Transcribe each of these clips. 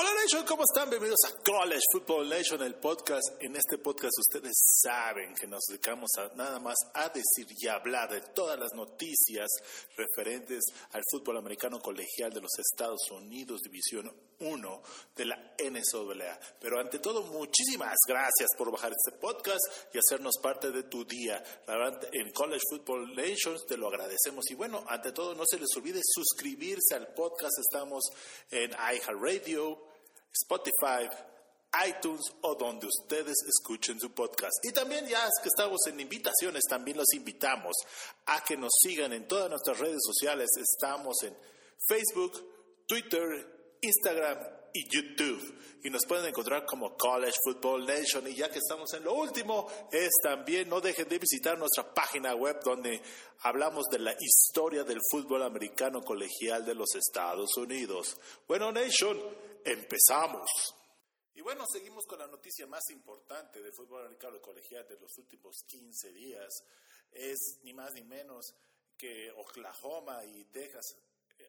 Hola Nation, ¿cómo están? Bienvenidos a College Football Nation, el podcast. En este podcast ustedes saben que nos dedicamos a, nada más a decir y hablar de todas las noticias referentes al fútbol americano colegial de los Estados Unidos, División 1 de la NCAA. Pero ante todo, muchísimas gracias por bajar este podcast y hacernos parte de tu día. La verdad, en College Football Nation te lo agradecemos. Y bueno, ante todo, no se les olvide suscribirse al podcast. Estamos en iHeartRadio, Spotify, iTunes o donde ustedes escuchen su podcast. Y también ya es que estamos en invitaciones, también los invitamos a que nos sigan en todas nuestras redes sociales. Estamos en Facebook, Twitter, Instagram y YouTube. Y nos pueden encontrar como College Football Nation. Y ya que estamos en lo último, es también no dejen de visitar nuestra página web donde hablamos de la historia del fútbol americano colegial de los Estados Unidos. Bueno, Nation, empezamos. Y bueno, seguimos con la noticia más importante del fútbol americano colegial de los últimos 15 días. Es ni más ni menos que Oklahoma y Texas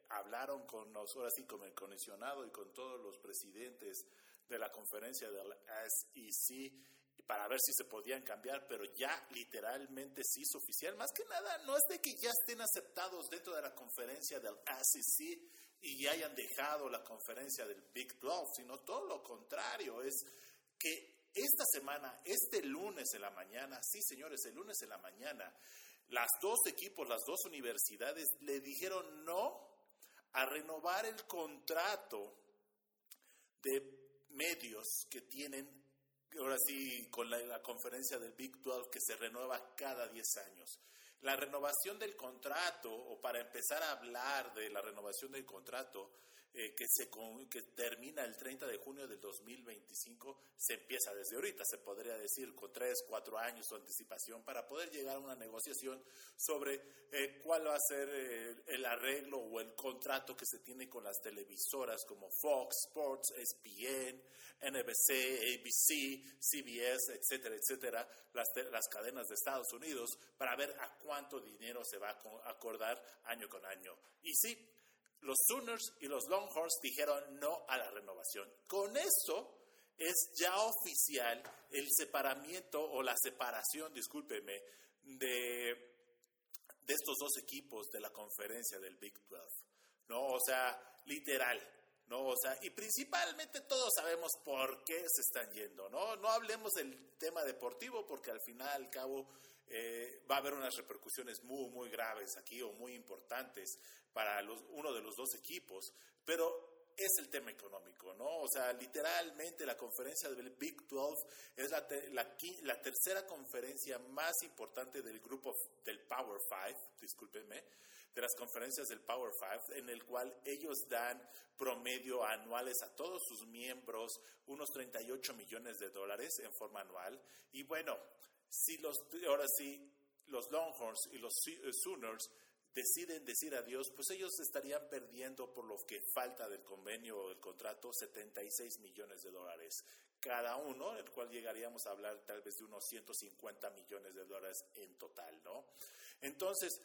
hablaron con nosotros, así con el comisionado y con todos los presidentes de la conferencia del SEC para ver si se podían cambiar, pero ya literalmente sí es oficial. Más que nada, no es de que ya estén aceptados dentro de la conferencia del SEC, y hayan dejado la conferencia del Big 12, sino todo lo contrario, es que esta semana, este lunes en la mañana, sí señores, el lunes en la mañana, las dos equipos, las dos universidades le dijeron no a renovar el contrato de medios que tienen, ahora sí, con la, conferencia del Big 12 que se renueva cada 10 años. La renovación del contrato, o para empezar a hablar de la renovación del contrato, eh, que, se, que termina el 30 de junio del 2025, se empieza desde ahorita, se podría decir, con tres, cuatro años de anticipación para poder llegar a una negociación sobre eh, cuál va a ser eh, el arreglo o el contrato que se tiene con las televisoras como Fox Sports, ESPN, NBC, ABC, CBS, etcétera, etcétera, las, las cadenas de Estados Unidos, para ver a cuánto dinero se va a acordar año con año. Y sí, los Sooners y los Longhorns dijeron no a la renovación. Con eso es ya oficial el separamiento o la separación, discúlpeme, de, de estos dos equipos de la conferencia del Big 12. ¿No? O sea, literal. ¿no? O sea, y principalmente todos sabemos por qué se están yendo, ¿no? No hablemos del tema deportivo porque al final, al cabo, eh, va a haber unas repercusiones muy, muy graves aquí o muy importantes para los, uno de los dos equipos, pero es el tema económico, ¿no? O sea, literalmente la conferencia del Big 12 es la, la, tercera conferencia más importante del grupo del Power Five, discúlpenme, de las conferencias del Power Five, en el cual ellos dan promedio anuales a todos sus miembros unos 38 millones de dólares en forma anual. Y bueno, si los, ahora sí, los Longhorns y los eh, Sooners deciden decir adiós, pues ellos estarían perdiendo por lo que falta del convenio o del contrato 76 millones de dólares cada uno, el cual llegaríamos a hablar tal vez de unos 150 millones de dólares en total, ¿no? Entonces,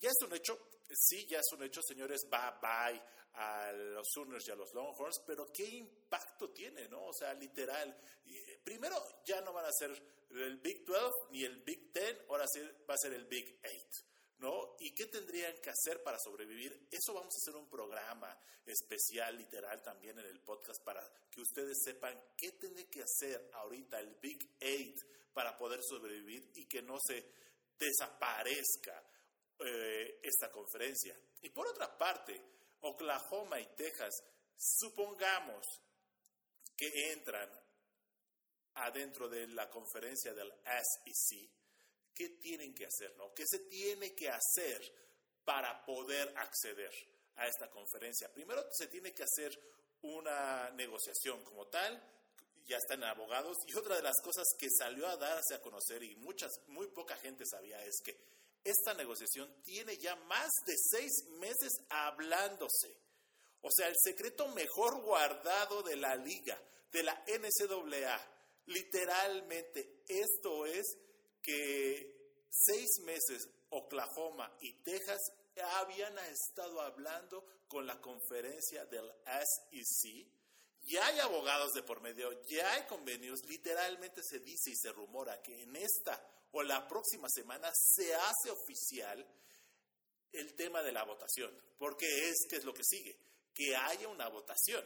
ya es un hecho, sí, ya es un hecho, señores, bye bye a los Sooners y a los Longhorns, pero ¿qué impacto tiene, no? O sea, literal, eh, primero ya no van a ser el Big 12 ni el Big 10, ahora sí va a ser el Big 8. ¿No? ¿Y qué tendrían que hacer para sobrevivir? Eso vamos a hacer un programa especial, literal, también en el podcast para que ustedes sepan qué tiene que hacer ahorita el Big 8 para poder sobrevivir y que no se desaparezca eh, esta conferencia. Y por otra parte, Oklahoma y Texas, supongamos que entran adentro de la conferencia del SEC, ¿qué tienen que hacer? No? ¿Qué se tiene que hacer para poder acceder a esta conferencia? Primero se tiene que hacer una negociación como tal, ya están abogados, y otra de las cosas que salió a darse a conocer y muchas, muy poca gente sabía es que esta negociación tiene ya más de seis meses hablándose. O sea, el secreto mejor guardado de la liga, de la NCAA. Literalmente, esto es que seis meses Oklahoma y Texas habían estado hablando con la conferencia del SEC. Ya hay abogados de por medio, ya hay convenios. Literalmente se dice y se rumora que en esta o la próxima semana se hace oficial el tema de la votación. Porque es que es lo que sigue, que haya una votación.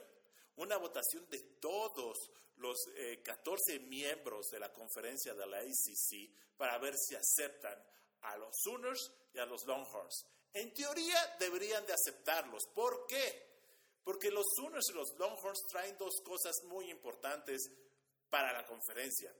Una votación de todos los 14 eh, miembros de la conferencia de la ACC para ver si aceptan a los Sooners y a los Longhorns. En teoría deberían de aceptarlos. ¿Por qué? Porque los Sooners y los Longhorns traen dos cosas muy importantes para la conferencia.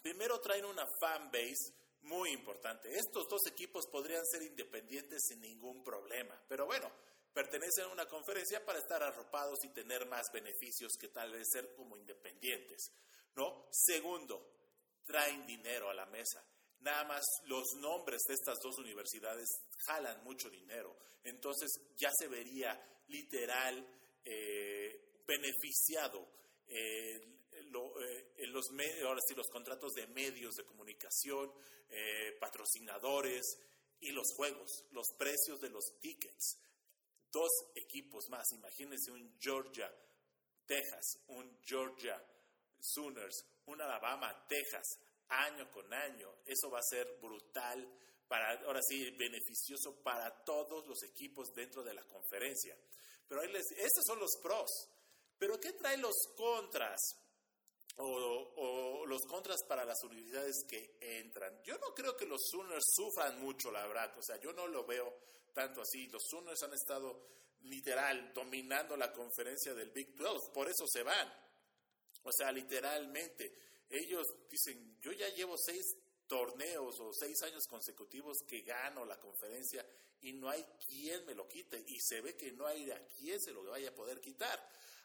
Primero traen una fan base muy importante. Estos dos equipos podrían ser independientes sin ningún problema. Pero bueno, pertenecen a una conferencia para estar arropados y tener más beneficios que tal vez ser como independientes. ¿No? Segundo, traen dinero a la mesa. Nada más los nombres de estas dos universidades jalan mucho dinero. Entonces ya se vería literal eh, beneficiado eh, eh, los, ahora sí, los contratos de medios de comunicación, patrocinadores y los juegos, los precios de los tickets. Dos equipos más, imagínense un Georgia, Texas, un Georgia Sooners, un Alabama, Texas, año con año. Eso va a ser brutal, para, ahora sí, beneficioso para todos los equipos dentro de la conferencia. Pero ahí les, estos son los pros. Pero ¿qué trae los contras? O, los contras para las universidades que entran. Yo no creo que los Sooners sufran mucho, la verdad. O sea, yo no lo veo tanto así. Los Sooners han estado literal dominando la conferencia del Big 12, por eso se van. O sea, literalmente. Ellos dicen, yo ya llevo seis torneos o seis años consecutivos que gano la conferencia y no hay quien me lo quite y se ve que no hay a quien se lo vaya a poder quitar.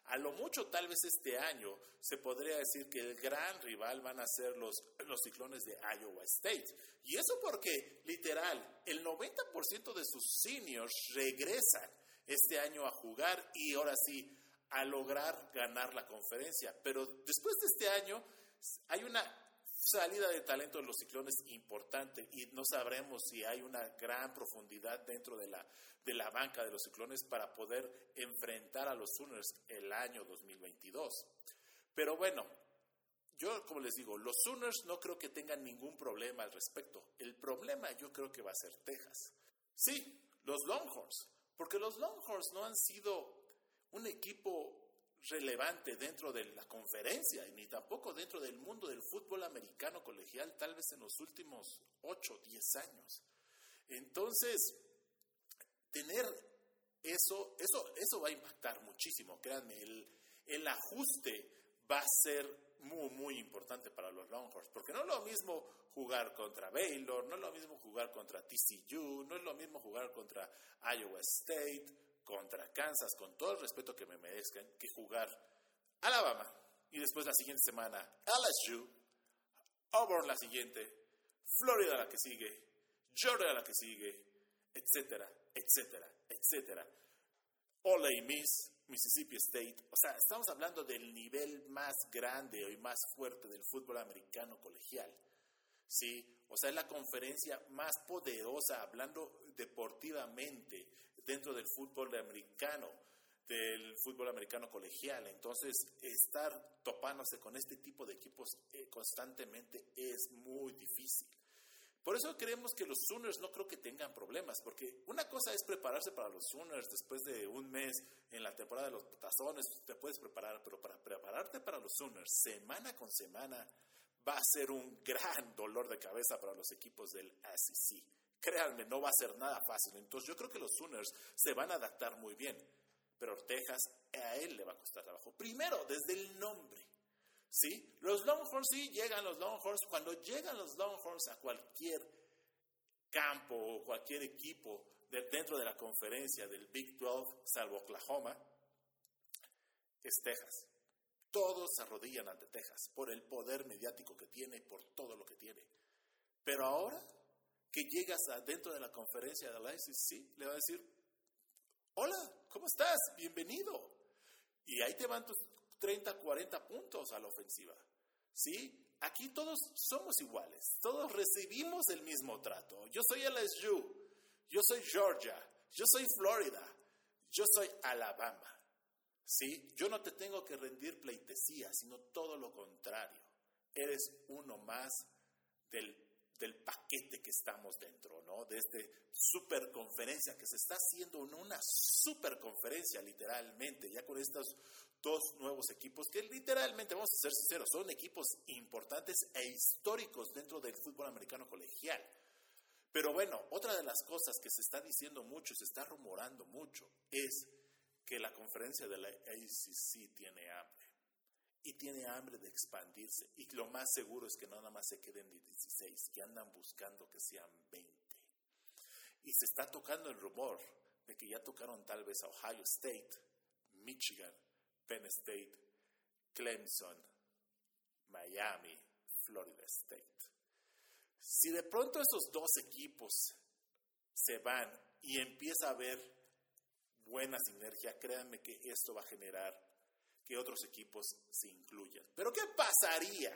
A lo mucho tal vez este año se podría decir que el gran rival van a ser los, los ciclones de Iowa State. Y eso porque literal, el 90% de sus seniors regresan este año a jugar y ahora sí a lograr ganar la conferencia. Pero después de este año hay una salida de talento de los ciclones importante y no sabremos si hay una gran profundidad dentro de la, de la banca de los ciclones para poder enfrentar a los Sooners el año 2022. Pero bueno, yo como les digo, los Sooners no creo que tengan ningún problema al respecto. El problema yo creo que va a ser Texas. Sí, los Longhorns, porque los Longhorns no han sido un equipo relevante dentro de la conferencia, ni tampoco dentro del mundo del fútbol americano colegial, tal vez en los últimos 8 o 10 años. Entonces, tener eso, eso, eso va a impactar muchísimo, créanme, el, el ajuste va a ser muy, muy importante para los Longhorns, porque no es lo mismo jugar contra Baylor, no es lo mismo jugar contra TCU, no es lo mismo jugar contra Iowa State, contra Kansas, con todo el respeto que me merezcan, que jugar Alabama y después la siguiente semana LSU, Auburn la siguiente, Florida la que sigue, Georgia la que sigue, etcétera, etcétera, etcétera. Ole Miss, Mississippi State. O sea, estamos hablando del nivel más grande y más fuerte del fútbol americano colegial. ¿sí? O sea, es la conferencia más poderosa, hablando deportivamente, dentro del fútbol americano, del fútbol americano colegial. Entonces, estar topándose con este tipo de equipos eh, constantemente es muy difícil. Por eso creemos que los Sooners no creo que tengan problemas, porque una cosa es prepararse para los Sooners después de un mes en la temporada de los tazones, te puedes preparar, pero para prepararte para los Sooners semana con semana va a ser un gran dolor de cabeza para los equipos del SEC. Créanme, no va a ser nada fácil. Entonces yo creo que los Sooners se van a adaptar muy bien. Pero Texas a él le va a costar trabajo. Primero, desde el nombre. ¿Sí? Los Longhorns, sí, llegan los Longhorns. Cuando llegan los Longhorns a cualquier campo o cualquier equipo dentro de la conferencia del Big 12, salvo Oklahoma, es Texas. Todos se arrodillan ante Texas por el poder mediático que tiene, por todo lo que tiene. Pero ahora que llegas dentro de la conferencia de la SEC, le va a decir, hola, ¿cómo estás? Bienvenido. Y ahí te van tus 30, 40 puntos a la ofensiva. ¿Sí? aquí todos somos iguales, todos recibimos el mismo trato. Yo soy LSU, yo soy Georgia, yo soy Florida, yo soy Alabama. ¿Sí? Yo no te tengo que rendir pleitesía, sino todo lo contrario. Eres uno más del del paquete que estamos dentro, ¿no? De esta superconferencia que se está haciendo una superconferencia literalmente, ya con estos dos nuevos equipos que literalmente, vamos a ser sinceros, son equipos importantes e históricos dentro del fútbol americano colegial. Pero bueno, otra de las cosas que se está diciendo mucho, se está rumorando mucho, es que la conferencia de la ACC tiene y tiene hambre de expandirse. Y lo más seguro es que no nada más se queden de 16, que andan buscando que sean 20. Y se está tocando el rumor de que ya tocaron tal vez a Ohio State, Michigan, Penn State, Clemson, Miami, Florida State. Si de pronto esos dos equipos se van y empieza a haber buena sinergia, créanme que esto va a generar que otros equipos se incluyan. Pero ¿qué pasaría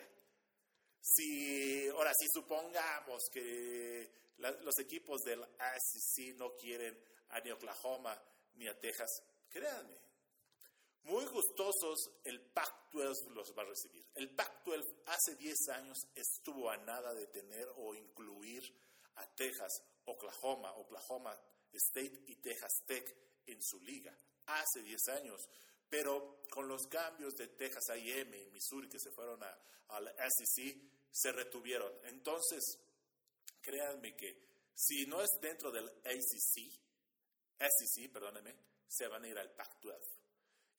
si, ahora si supongamos que los equipos del ACC no quieren a ni Oklahoma ni a Texas? Créanme, muy gustosos el Pac-12 los va a recibir. El Pac-12 hace 10 años estuvo a nada de tener o incluir a Texas, Oklahoma, Oklahoma State y Texas Tech en su liga. Hace 10 años pero con los cambios de Texas A&M y Missouri que se fueron a, la SEC, se retuvieron. Entonces, créanme que si no es dentro del ACC, SEC, perdónenme, se van a ir al Pac-12.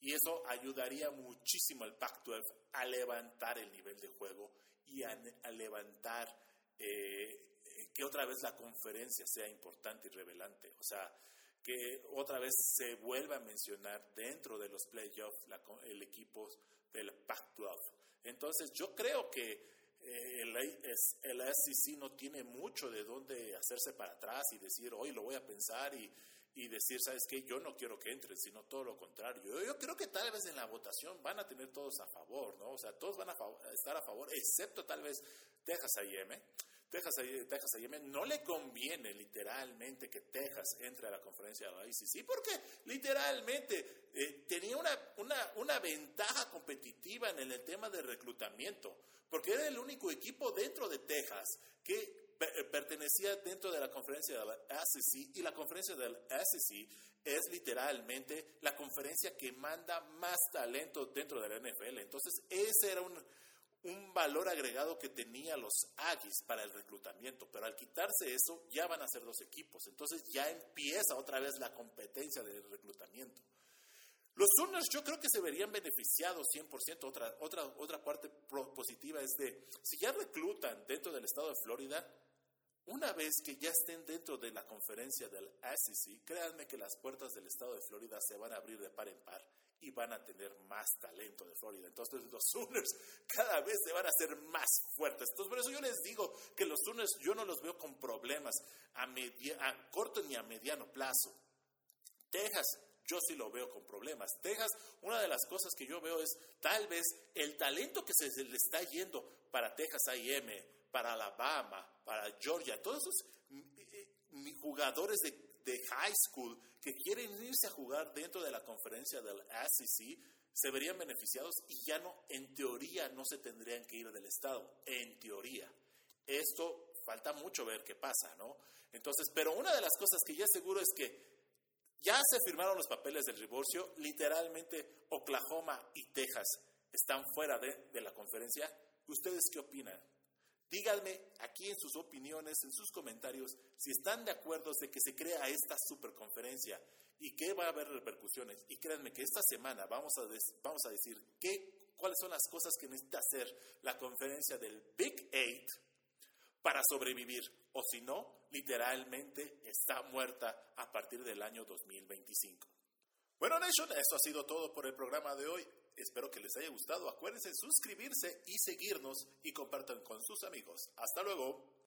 Y eso ayudaría muchísimo al Pac-12 a levantar el nivel de juego y a, levantar eh, que otra vez la conferencia sea importante y revelante. O sea, que otra vez se vuelva a mencionar dentro de los playoffs el equipo del Pac-12. Entonces yo creo que eh, el, el SEC no tiene mucho de dónde hacerse para atrás y decir, hoy lo voy a pensar y, y decir, ¿sabes qué? Yo no quiero que entren, sino todo lo contrario. Yo, yo, creo que tal vez en la votación van a tener todos a favor, ¿no? O sea, todos van a, estar a favor, excepto tal vez Texas A&M. Texas, Texas A&M no le conviene literalmente que Texas entre a la conferencia de la ICC porque literalmente eh, tenía una, una, una, ventaja competitiva en el, tema de reclutamiento porque era el único equipo dentro de Texas que eh, pertenecía dentro de la conferencia de la SEC y la conferencia del SEC es literalmente la conferencia que manda más talento dentro de la NFL. Entonces, ese era un, un valor agregado que tenía los Aggies para el reclutamiento, pero al quitarse eso ya van a ser dos equipos, entonces ya empieza otra vez la competencia del reclutamiento. Los Sooners yo creo que se verían beneficiados 100%. Otra, otra, otra parte positiva es de, si ya reclutan dentro del estado de Florida, una vez que ya estén dentro de la conferencia del SEC, créanme que las puertas del estado de Florida se van a abrir de par en par y van a tener más talento de Florida. Entonces los Sooners cada vez se van a hacer más fuertes. Entonces por eso yo les digo que los Sooners yo no los veo con problemas a, a corto ni a mediano plazo. Texas yo sí lo veo con problemas. Texas, una de las cosas que yo veo es tal vez el talento que se le está yendo para Texas A&M, para Alabama, para Georgia, todos esos mm, eh, jugadores de de high school que quieren irse a jugar dentro de la conferencia del SEC se verían beneficiados y ya no, en teoría, no se tendrían que ir del Estado, en teoría. Esto falta mucho ver qué pasa, ¿no? Entonces, pero una de las cosas que ya seguro es que ya se firmaron los papeles del divorcio, literalmente Oklahoma y Texas están fuera de, de la conferencia. ¿Ustedes qué opinan? Díganme aquí en sus opiniones, en sus comentarios, si están de acuerdo de que se crea esta superconferencia y que va a haber repercusiones. Y créanme que esta semana vamos a, vamos a decir qué, cuáles son las cosas que necesita hacer la conferencia del Big Eight para sobrevivir. O si no, literalmente está muerta a partir del año 2025. Bueno, Nation, esto ha sido todo por el programa de hoy. Espero que les haya gustado. Acuérdense suscribirse y seguirnos y compartan con sus amigos. Hasta luego.